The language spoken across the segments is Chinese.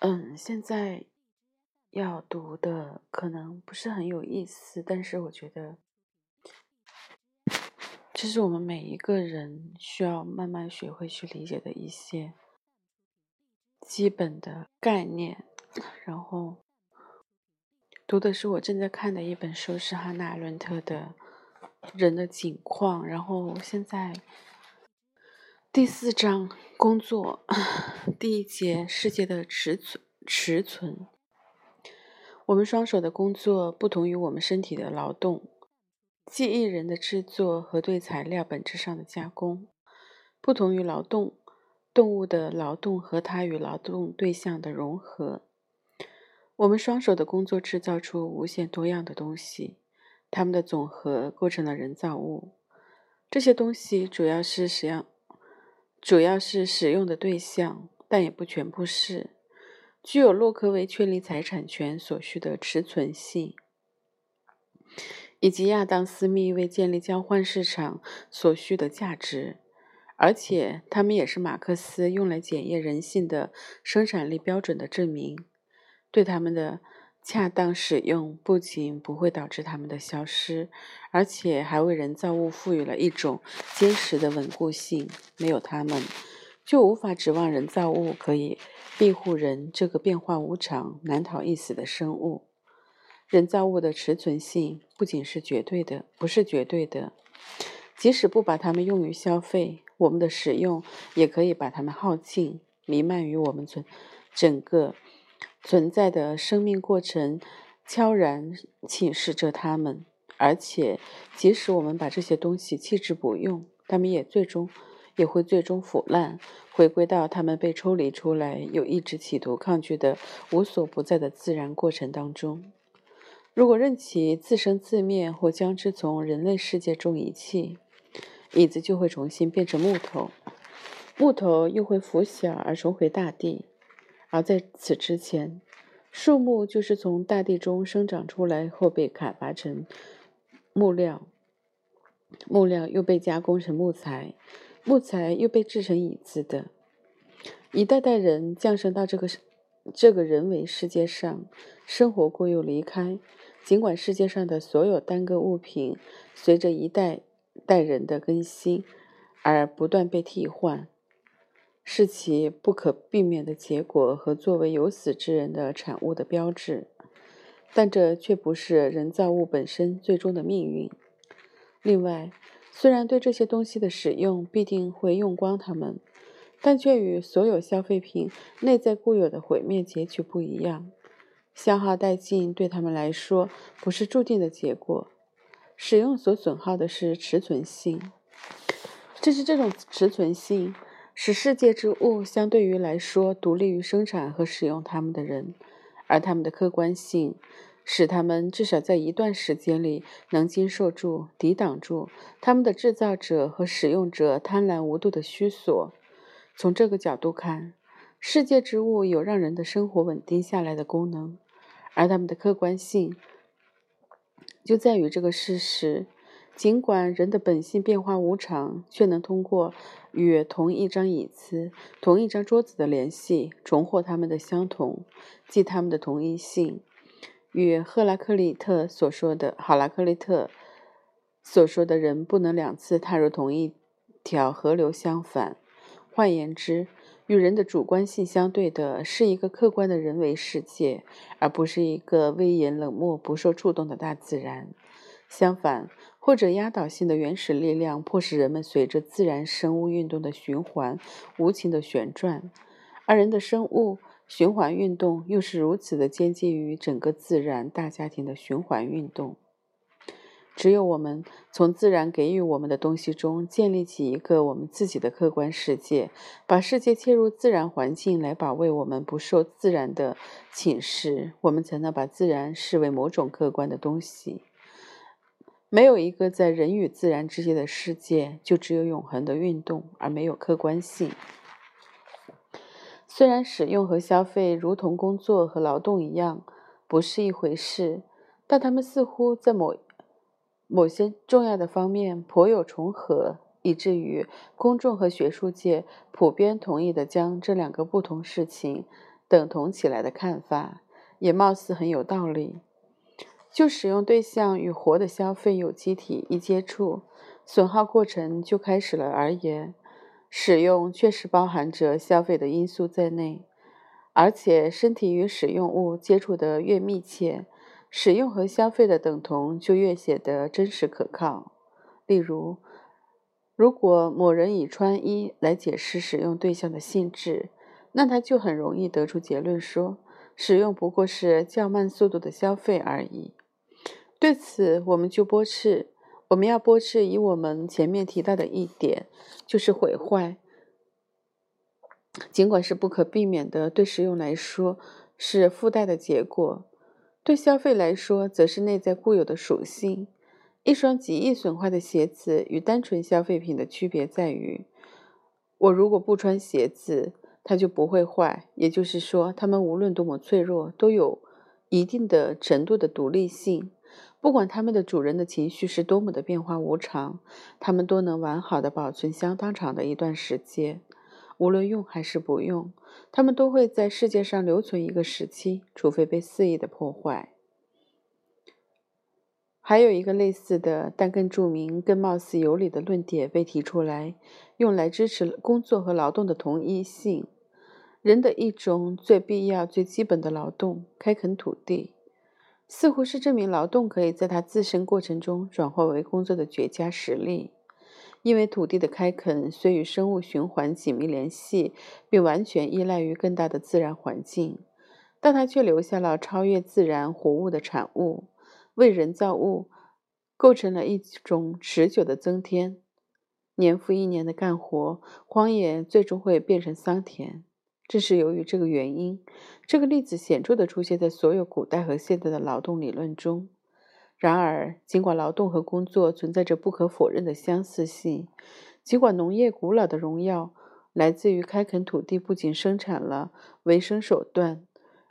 嗯，现在要读的可能不是很有意思，但是我觉得这是我们每一个人需要慢慢学会去理解的一些基本的概念。然后读的是我正在看的一本书，是哈娜·阿伦特的《人的景况》。然后现在第四章。工作 第一节：世界的持存。持存。我们双手的工作不同于我们身体的劳动，记忆人的制作和对材料本质上的加工，不同于劳动动物的劳动和它与劳动对象的融合。我们双手的工作制造出无限多样的东西，它们的总和构成了人造物。这些东西主要是使用。主要是使用的对象，但也不全部是具有洛克为确立财产权所需的持存性，以及亚当·斯密为建立交换市场所需的价值，而且它们也是马克思用来检验人性的生产力标准的证明。对他们的。恰当使用不仅不会导致它们的消失，而且还为人造物赋予了一种坚实的稳固性。没有它们，就无法指望人造物可以庇护人这个变化无常、难逃一死的生物。人造物的持存性不仅是绝对的，不是绝对的。即使不把它们用于消费，我们的使用也可以把它们耗尽，弥漫于我们整整个。存在的生命过程悄然侵蚀着它们，而且即使我们把这些东西弃之不用，它们也最终也会最终腐烂，回归到它们被抽离出来、有一直企图抗拒的无所不在的自然过程当中。如果任其自生自灭，或将之从人类世界中遗弃，椅子就会重新变成木头，木头又会腐朽而重回大地。而在此之前，树木就是从大地中生长出来后被砍伐成木料，木料又被加工成木材，木材又被制成椅子的。一代代人降生到这个这个人为世界上，生活过又离开。尽管世界上的所有单个物品随着一代代人的更新而不断被替换。是其不可避免的结果和作为有死之人的产物的标志，但这却不是人造物本身最终的命运。另外，虽然对这些东西的使用必定会用光它们，但却与所有消费品内在固有的毁灭结局不一样。消耗殆尽对他们来说不是注定的结果，使用所损耗的是持存性。正是这种持存性。使世界之物相对于来说独立于生产和使用它们的人，而他们的客观性使他们至少在一段时间里能经受住、抵挡住他们的制造者和使用者贪婪无度的虚索。从这个角度看，世界之物有让人的生活稳定下来的功能，而他们的客观性就在于这个事实。尽管人的本性变化无常，却能通过与同一张椅子、同一张桌子的联系，重获他们的相同，即他们的同一性，与赫拉克利特所说的“好拉克利特”所说的人不能两次踏入同一条河流相反。换言之，与人的主观性相对的是一个客观的人为世界，而不是一个威严冷漠、不受触动的大自然。相反，或者压倒性的原始力量迫使人们随着自然生物运动的循环无情的旋转，而人的生物循环运动又是如此的接近于整个自然大家庭的循环运动。只有我们从自然给予我们的东西中建立起一个我们自己的客观世界，把世界切入自然环境来保卫我们不受自然的侵蚀，我们才能把自然视为某种客观的东西。没有一个在人与自然之间的世界，就只有永恒的运动，而没有客观性。虽然使用和消费如同工作和劳动一样不是一回事，但它们似乎在某某些重要的方面颇有重合，以至于公众和学术界普遍同意的将这两个不同事情等同起来的看法，也貌似很有道理。就使用对象与活的消费有机体一接触，损耗过程就开始了而言，使用确实包含着消费的因素在内。而且，身体与使用物接触的越密切，使用和消费的等同就越显得真实可靠。例如，如果某人以穿衣来解释使用对象的性质，那他就很容易得出结论说，使用不过是较慢速度的消费而已。对此，我们就驳斥，我们要驳斥以我们前面提到的一点，就是毁坏。尽管是不可避免的，对使用来说是附带的结果；对消费来说，则是内在固有的属性。一双极易损坏的鞋子与单纯消费品的区别在于：我如果不穿鞋子，它就不会坏。也就是说，它们无论多么脆弱，都有一定的程度的独立性。不管它们的主人的情绪是多么的变化无常，它们都能完好的保存相当长的一段时间。无论用还是不用，它们都会在世界上留存一个时期，除非被肆意的破坏。还有一个类似的，但更著名、更貌似有理的论点被提出来，用来支持工作和劳动的同一性。人的一种最必要、最基本的劳动——开垦土地，似乎是证明劳动可以在它自身过程中转化为工作的绝佳实例。因为土地的开垦虽与生物循环紧密联系，并完全依赖于更大的自然环境，但它却留下了超越自然活物的产物，为人造物构成了一种持久的增添。年复一年的干活，荒野最终会变成桑田。正是由于这个原因，这个例子显著地出现在所有古代和现代的劳动理论中。然而，尽管劳动和工作存在着不可否认的相似性，尽管农业古老的荣耀来自于开垦土地，不仅生产了维生手段，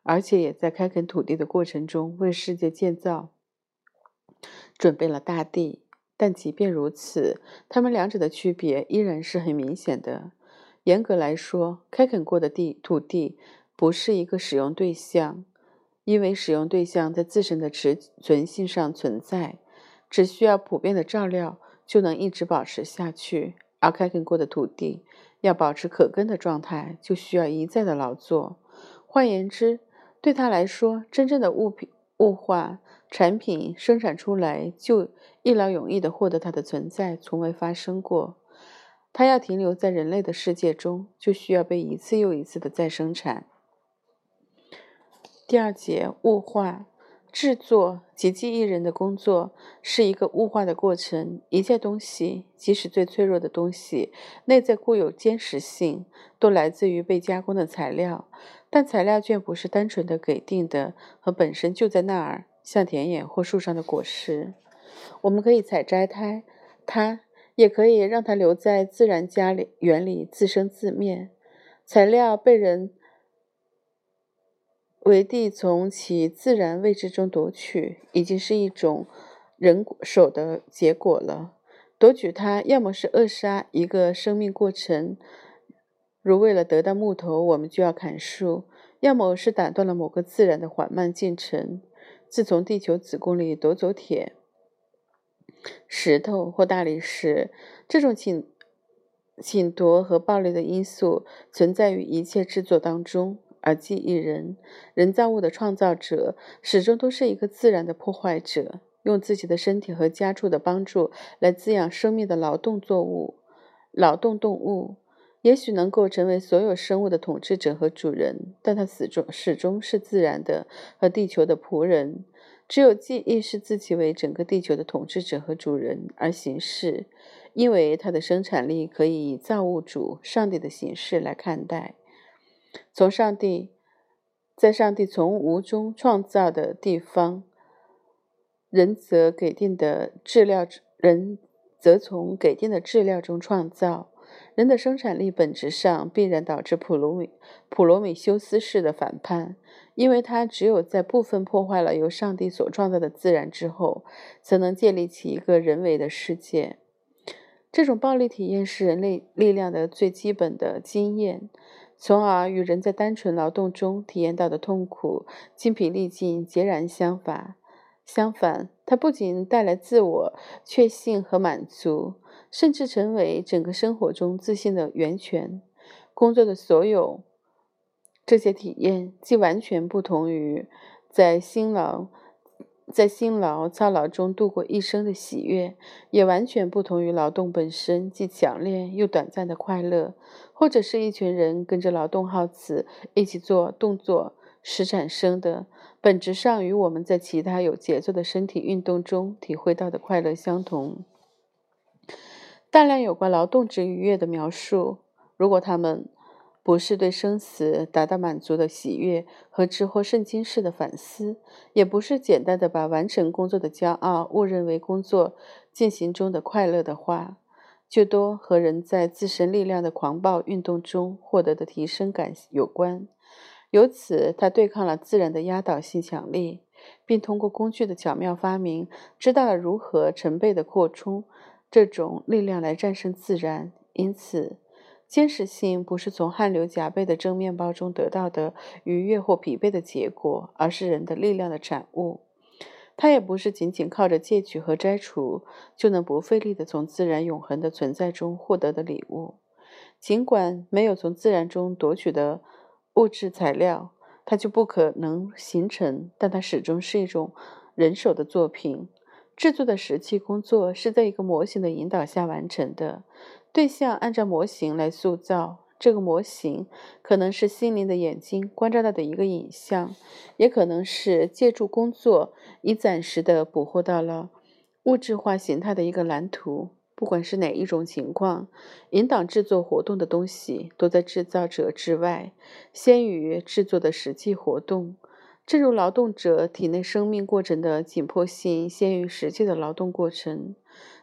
而且也在开垦土地的过程中为世界建造准备了大地，但即便如此，它们两者的区别依然是很明显的。严格来说，开垦过的地土地不是一个使用对象。因为使用对象在自身的持存性上存在，只需要普遍的照料就能一直保持下去；而开垦过的土地要保持可耕的状态，就需要一再的劳作。换言之，对他来说，真正的物品物化产品生产出来就一劳永逸的获得它的存在，从未发生过。它要停留在人类的世界中，就需要被一次又一次的再生产。第二节物化制作及记忆人的工作是一个物化的过程。一切东西，即使最脆弱的东西，内在固有坚实性，都来自于被加工的材料。但材料却不是单纯的给定的，和本身就在那儿，像田野或树上的果实。我们可以采摘它，它也可以让它留在自然家里园里自生自灭。材料被人。为地从其自然位置中夺取，已经是一种人手的结果了。夺取它，要么是扼杀一个生命过程，如为了得到木头，我们就要砍树；要么是打断了某个自然的缓慢进程。自从地球子宫里夺走铁、石头或大理石，这种请请夺和暴力的因素存在于一切制作当中。而记忆人，人造物的创造者，始终都是一个自然的破坏者，用自己的身体和家畜的帮助来滋养生命的劳动作物、劳动动物，也许能够成为所有生物的统治者和主人，但他始终始终是自然的和地球的仆人。只有记忆是自己为整个地球的统治者和主人而行事，因为它的生产力可以以造物主、上帝的形式来看待。从上帝，在上帝从无中创造的地方，人则给定的质料，人则从给定的质料中创造。人的生产力本质上必然导致普罗米普罗米修斯式的反叛，因为他只有在部分破坏了由上帝所创造的自然之后，才能建立起一个人为的世界。这种暴力体验是人类力量的最基本的经验。从而与人在单纯劳动中体验到的痛苦、精疲力尽截然相反。相反，它不仅带来自我确信和满足，甚至成为整个生活中自信的源泉。工作的所有这些体验，既完全不同于在辛劳在辛劳操劳中度过一生的喜悦，也完全不同于劳动本身既强烈又短暂的快乐，或者是一群人跟着劳动号子一起做动作时产生的。本质上与我们在其他有节奏的身体运动中体会到的快乐相同。大量有关劳动之愉悦的描述，如果他们不是对生死达到满足的喜悦和之后圣经式的反思，也不是简单的把完成工作的骄傲误认为工作进行中的快乐的话，就多和人在自身力量的狂暴运动中获得的提升感有关。由此，他对抗了自然的压倒性强力，并通过工具的巧妙发明，知道了如何成倍的扩充这种力量来战胜自然。因此，坚实性不是从汗流浃背的蒸面包中得到的愉悦或疲惫的结果，而是人的力量的产物。它也不是仅仅靠着借取和摘除就能不费力地从自然永恒的存在中获得的礼物。尽管没有从自然中夺取的。物质材料，它就不可能形成，但它始终是一种人手的作品。制作的实际工作是在一个模型的引导下完成的，对象按照模型来塑造。这个模型可能是心灵的眼睛观察到的一个影像，也可能是借助工作以暂时的捕获到了物质化形态的一个蓝图。不管是哪一种情况，引导制作活动的东西都在制造者之外，先于制作的实际活动。正如劳动者体内生命过程的紧迫性先于实际的劳动过程，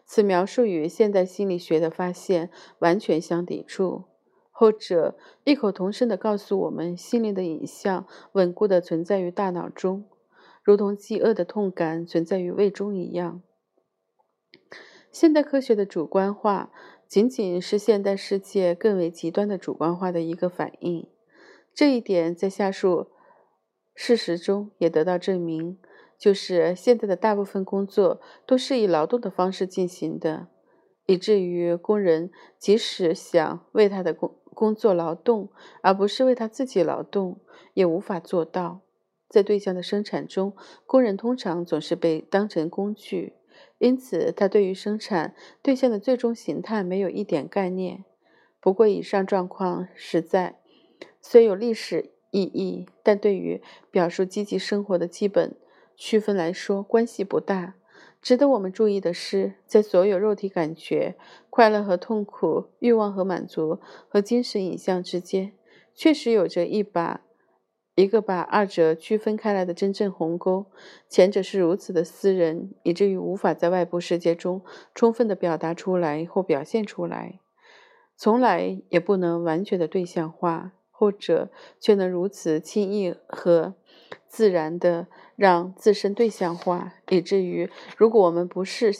此描述与现代心理学的发现完全相抵触。后者异口同声地告诉我们，心灵的影像稳固地存在于大脑中，如同饥饿的痛感存在于胃中一样。现代科学的主观化，仅仅是现代世界更为极端的主观化的一个反应。这一点在下述事实中也得到证明：就是现在的大部分工作都是以劳动的方式进行的，以至于工人即使想为他的工工作劳动，而不是为他自己劳动，也无法做到。在对象的生产中，工人通常总是被当成工具。因此，他对于生产对象的最终形态没有一点概念。不过，以上状况实在虽有历史意义，但对于表述积极生活的基本区分来说，关系不大。值得我们注意的是，在所有肉体感觉、快乐和痛苦、欲望和满足和精神影像之间，确实有着一把。一个把二者区分开来的真正鸿沟，前者是如此的私人，以至于无法在外部世界中充分的表达出来或表现出来，从来也不能完全的对象化；后者却能如此轻易和自然的让自身对象化，以至于如果我们不是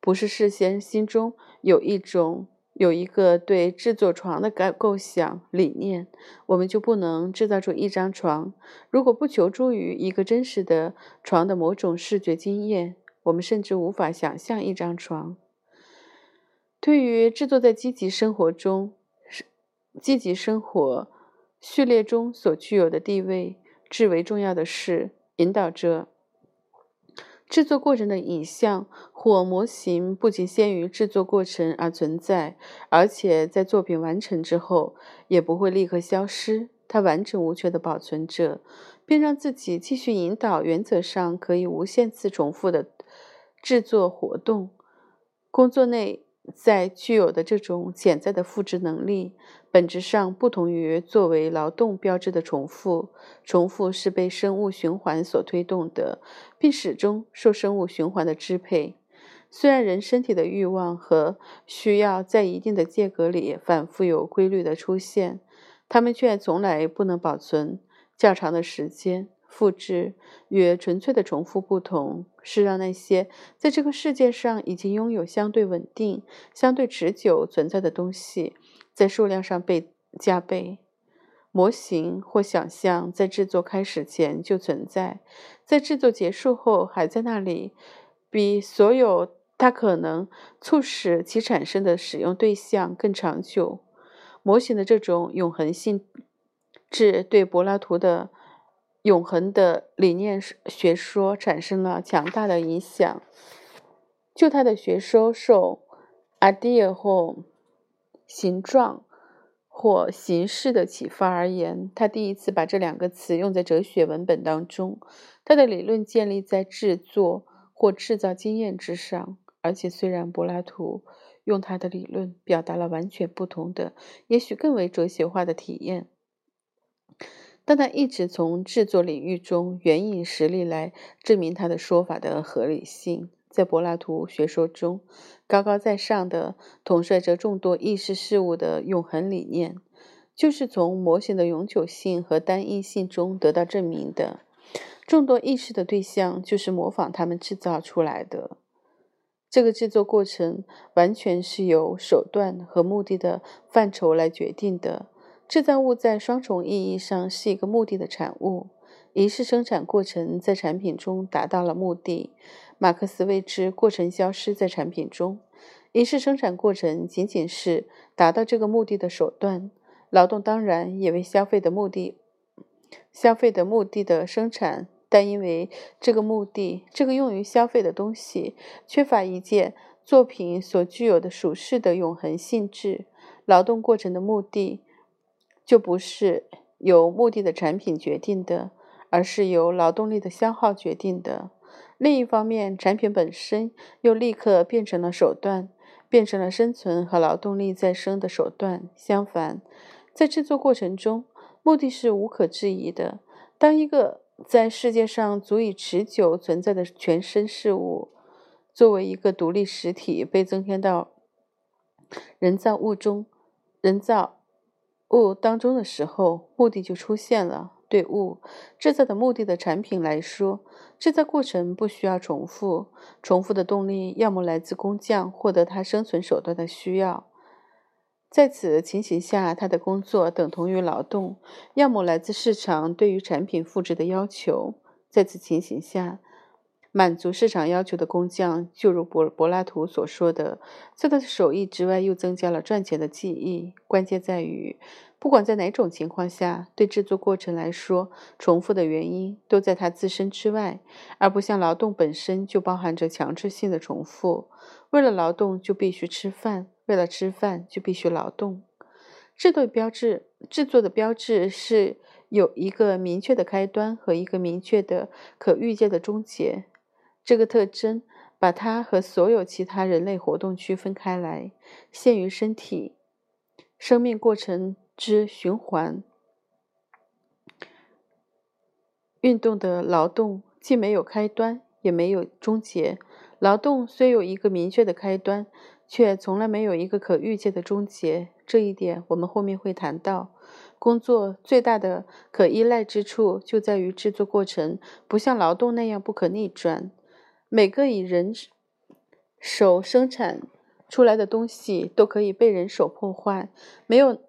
不是事先心中有一种。有一个对制作床的构构想理念，我们就不能制造出一张床。如果不求助于一个真实的床的某种视觉经验，我们甚至无法想象一张床。对于制作在积极生活中、积极生活序列中所具有的地位，至为重要的是引导着。制作过程的影像或模型不仅限于制作过程而存在，而且在作品完成之后也不会立刻消失。它完整无缺地保存着，并让自己继续引导原则上可以无限次重复的制作活动。工作内。在具有的这种潜在的复制能力，本质上不同于作为劳动标志的重复。重复是被生物循环所推动的，并始终受生物循环的支配。虽然人身体的欲望和需要在一定的间隔里反复有规律的出现，他们却从来不能保存较长的时间。复制与纯粹的重复不同，是让那些在这个世界上已经拥有相对稳定、相对持久存在的东西，在数量上被加倍。模型或想象在制作开始前就存在，在制作结束后还在那里，比所有它可能促使其产生的使用对象更长久。模型的这种永恒性质对柏拉图的永恒的理念学说产生了强大的影响。就他的学说受 “idea” 或形状或形式的启发而言，他第一次把这两个词用在哲学文本当中。他的理论建立在制作或制造经验之上，而且虽然柏拉图用他的理论表达了完全不同的、也许更为哲学化的体验，但他一直从制作领域中援引实例来证明他的说法的合理性。在柏拉图学说中，高高在上的统帅着众多意识事物的永恒理念，就是从模型的永久性和单一性中得到证明的。众多意识的对象就是模仿他们制造出来的。这个制作过程完全是由手段和目的的范畴来决定的。制造物在双重意义上是一个目的的产物。仪式生产过程在产品中达到了目的。马克思谓之过程消失在产品中。仪式生产过程仅仅是达到这个目的的手段。劳动当然也为消费的目的、消费的目的的生产。但因为这个目的，这个用于消费的东西缺乏一件作品所具有的属世的永恒性质，劳动过程的目的就不是由目的的产品决定的，而是由劳动力的消耗决定的。另一方面，产品本身又立刻变成了手段，变成了生存和劳动力再生的手段。相反，在制作过程中，目的是无可置疑的。当一个在世界上足以持久存在的全身事物，作为一个独立实体被增添到人造物中、人造物当中的时候，目的就出现了。对物制造的目的的产品来说，制造过程不需要重复，重复的动力要么来自工匠获得他生存手段的需要。在此情形下，他的工作等同于劳动；要么来自市场对于产品复制的要求。在此情形下，满足市场要求的工匠，就如柏柏拉图所说的，在他的手艺之外又增加了赚钱的技艺。关键在于，不管在哪种情况下，对制作过程来说，重复的原因都在他自身之外，而不像劳动本身就包含着强制性的重复。为了劳动，就必须吃饭。为了吃饭，就必须劳动。制作标志，制作的标志是有一个明确的开端和一个明确的可预见的终结。这个特征把它和所有其他人类活动区分开来。限于身体生命过程之循环运动的劳动，既没有开端，也没有终结。劳动虽有一个明确的开端。却从来没有一个可预见的终结。这一点我们后面会谈到。工作最大的可依赖之处就在于制作过程不像劳动那样不可逆转。每个以人手生产出来的东西都可以被人手破坏。没有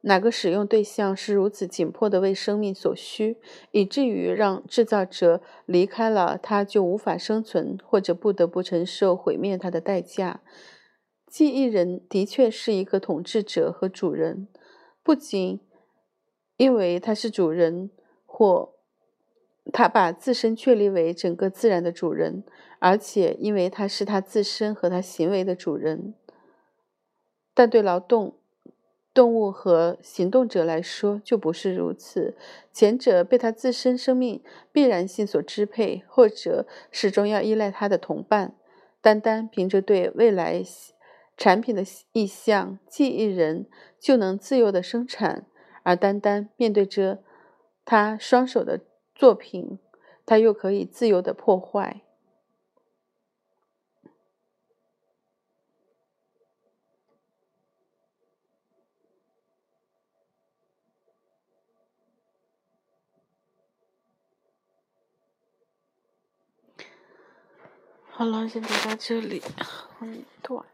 哪个使用对象是如此紧迫的为生命所需，以至于让制造者离开了他就无法生存，或者不得不承受毁灭他的代价。记忆人的确是一个统治者和主人，不仅因为他是主人，或他把自身确立为整个自然的主人，而且因为他是他自身和他行为的主人。但对劳动动物和行动者来说就不是如此，前者被他自身生命必然性所支配，后者始终要依赖他的同伴，单单凭着对未来。产品的意向，记忆人就能自由的生产，而单单面对着他双手的作品，它又可以自由的破坏。好了，先读到这里，很短。